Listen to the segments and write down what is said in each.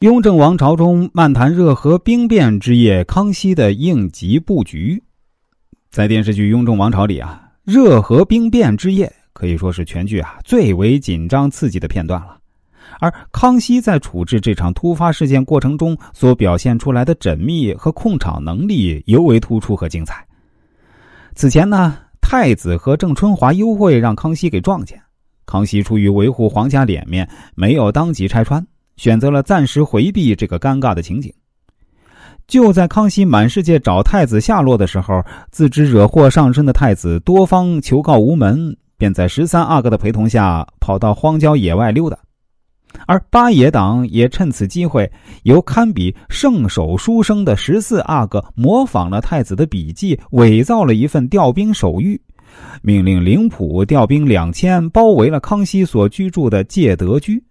雍正王朝中漫谈热河兵变之夜，康熙的应急布局。在电视剧《雍正王朝》里啊，热河兵变之夜可以说是全剧啊最为紧张刺激的片段了。而康熙在处置这场突发事件过程中所表现出来的缜密和控场能力尤为突出和精彩。此前呢，太子和郑春华幽会让康熙给撞见，康熙出于维护皇家脸面，没有当即拆穿。选择了暂时回避这个尴尬的情景。就在康熙满世界找太子下落的时候，自知惹祸上身的太子多方求告无门，便在十三阿哥的陪同下跑到荒郊野外溜达。而八爷党也趁此机会，由堪比圣手书生的十四阿哥模仿了太子的笔记，伪造了一份调兵手谕，命令灵浦调兵两千，包围了康熙所居住的介德居。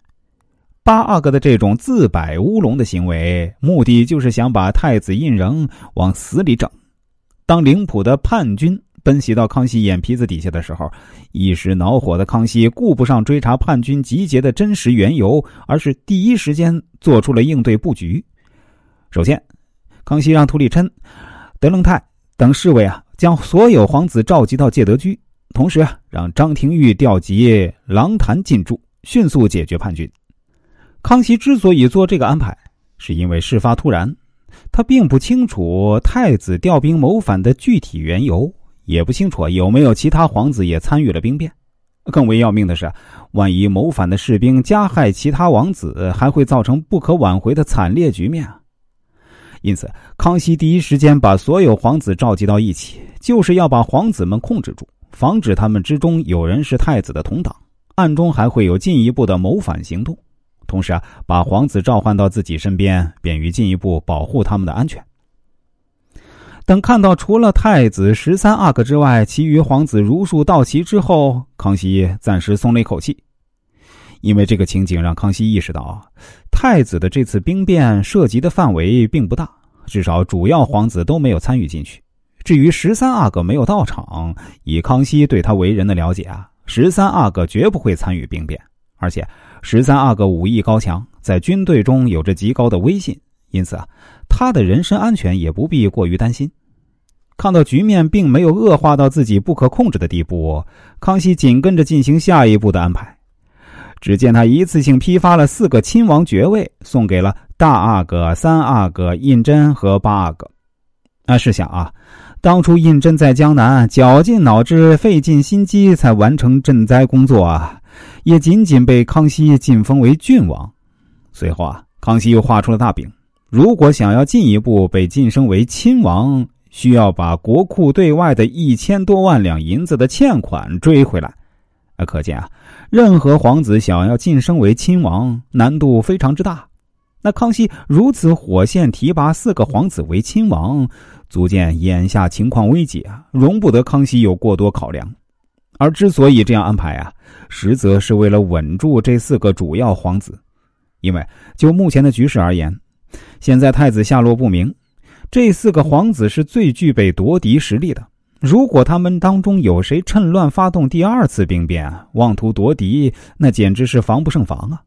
八阿哥的这种自摆乌龙的行为，目的就是想把太子胤禛往死里整。当灵浦的叛军奔袭到康熙眼皮子底下的时候，一时恼火的康熙顾不上追查叛军集结的真实缘由，而是第一时间做出了应对布局。首先，康熙让图里琛、德楞泰等侍卫啊，将所有皇子召集到戒德居，同时啊，让张廷玉调集狼坛进驻，迅速解决叛军。康熙之所以做这个安排，是因为事发突然，他并不清楚太子调兵谋反的具体缘由，也不清楚有没有其他皇子也参与了兵变。更为要命的是，万一谋反的士兵加害其他王子，还会造成不可挽回的惨烈局面啊！因此，康熙第一时间把所有皇子召集到一起，就是要把皇子们控制住，防止他们之中有人是太子的同党，暗中还会有进一步的谋反行动。同时啊，把皇子召唤到自己身边，便于进一步保护他们的安全。等看到除了太子十三阿哥之外，其余皇子如数到齐之后，康熙暂时松了一口气，因为这个情景让康熙意识到，太子的这次兵变涉及的范围并不大，至少主要皇子都没有参与进去。至于十三阿哥没有到场，以康熙对他为人的了解啊，十三阿哥绝不会参与兵变，而且。十三阿哥武艺高强，在军队中有着极高的威信，因此啊，他的人身安全也不必过于担心。看到局面并没有恶化到自己不可控制的地步，康熙紧跟着进行下一步的安排。只见他一次性批发了四个亲王爵位，送给了大阿哥、三阿哥胤禛和八阿哥。啊，试想啊，当初胤禛在江南绞尽脑汁、费尽心机才完成赈灾工作啊。也仅仅被康熙晋封为郡王，随后啊，康熙又画出了大饼。如果想要进一步被晋升为亲王，需要把国库对外的一千多万两银子的欠款追回来。啊，可见啊，任何皇子想要晋升为亲王，难度非常之大。那康熙如此火线提拔四个皇子为亲王，足见眼下情况危急啊，容不得康熙有过多考量。而之所以这样安排啊，实则是为了稳住这四个主要皇子，因为就目前的局势而言，现在太子下落不明，这四个皇子是最具备夺嫡实力的。如果他们当中有谁趁乱发动第二次兵变，妄图夺嫡，那简直是防不胜防啊！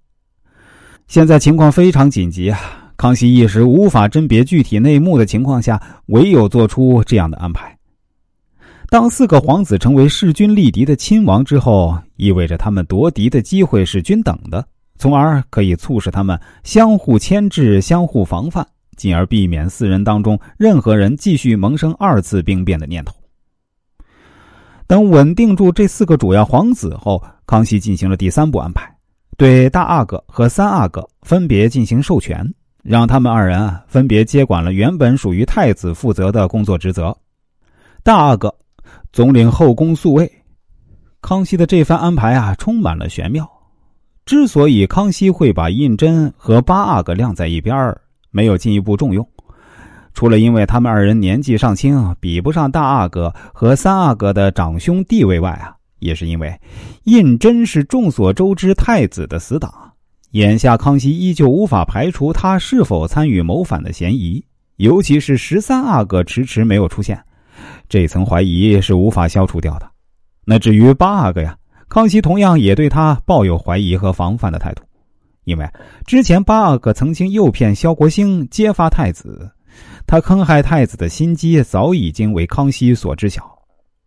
现在情况非常紧急啊！康熙一时无法甄别具体内幕的情况下，唯有做出这样的安排。当四个皇子成为势均力敌的亲王之后，意味着他们夺嫡的机会是均等的，从而可以促使他们相互牵制、相互防范，进而避免四人当中任何人继续萌生二次兵变的念头。等稳定住这四个主要皇子后，康熙进行了第三步安排，对大阿哥和三阿哥分别进行授权，让他们二人分别接管了原本属于太子负责的工作职责。大阿哥。总领后宫宿卫，康熙的这番安排啊，充满了玄妙。之所以康熙会把胤禛和八阿哥晾在一边儿没有进一步重用，除了因为他们二人年纪尚轻，比不上大阿哥和三阿哥的长兄地位外啊，也是因为胤禛是众所周知太子的死党，眼下康熙依旧无法排除他是否参与谋反的嫌疑，尤其是十三阿哥迟迟没有出现。这层怀疑是无法消除掉的。那至于八阿哥呀，康熙同样也对他抱有怀疑和防范的态度，因为之前八阿哥曾经诱骗萧国兴揭发太子，他坑害太子的心机早已经为康熙所知晓。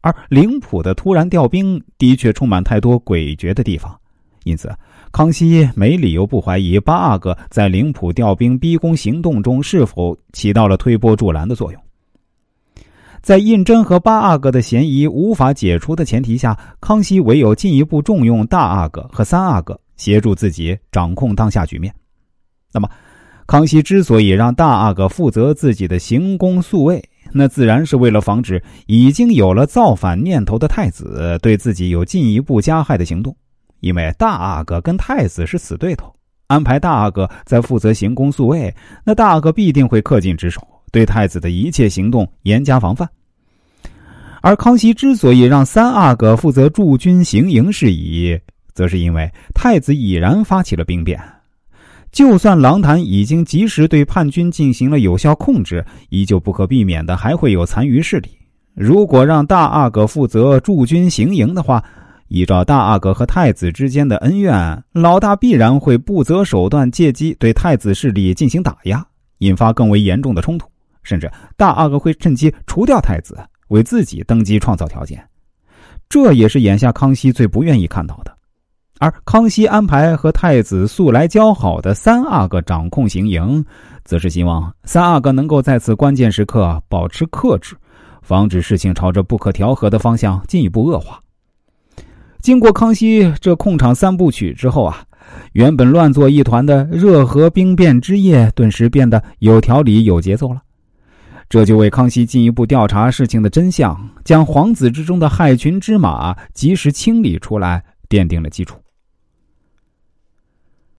而灵浦的突然调兵的确充满太多诡谲的地方，因此康熙没理由不怀疑八阿哥在灵浦调兵逼宫行动中是否起到了推波助澜的作用。在胤禛和八阿哥的嫌疑无法解除的前提下，康熙唯有进一步重用大阿哥和三阿哥，协助自己掌控当下局面。那么，康熙之所以让大阿哥负责自己的行宫宿卫，那自然是为了防止已经有了造反念头的太子对自己有进一步加害的行动，因为大阿哥跟太子是死对头，安排大阿哥在负责行宫宿卫，那大阿哥必定会恪尽职守，对太子的一切行动严加防范。而康熙之所以让三阿哥负责驻军行营事宜，则是因为太子已然发起了兵变。就算狼坛已经及时对叛军进行了有效控制，依旧不可避免的还会有残余势力。如果让大阿哥负责驻军行营的话，依照大阿哥和太子之间的恩怨，老大必然会不择手段，借机对太子势力进行打压，引发更为严重的冲突。甚至大阿哥会趁机除掉太子，为自己登基创造条件。这也是眼下康熙最不愿意看到的。而康熙安排和太子素来交好的三阿哥掌控行营，则是希望三阿哥能够在此关键时刻保持克制，防止事情朝着不可调和的方向进一步恶化。经过康熙这控场三部曲之后啊，原本乱作一团的热河兵变之夜，顿时变得有条理、有节奏了。这就为康熙进一步调查事情的真相，将皇子之中的害群之马及时清理出来，奠定了基础。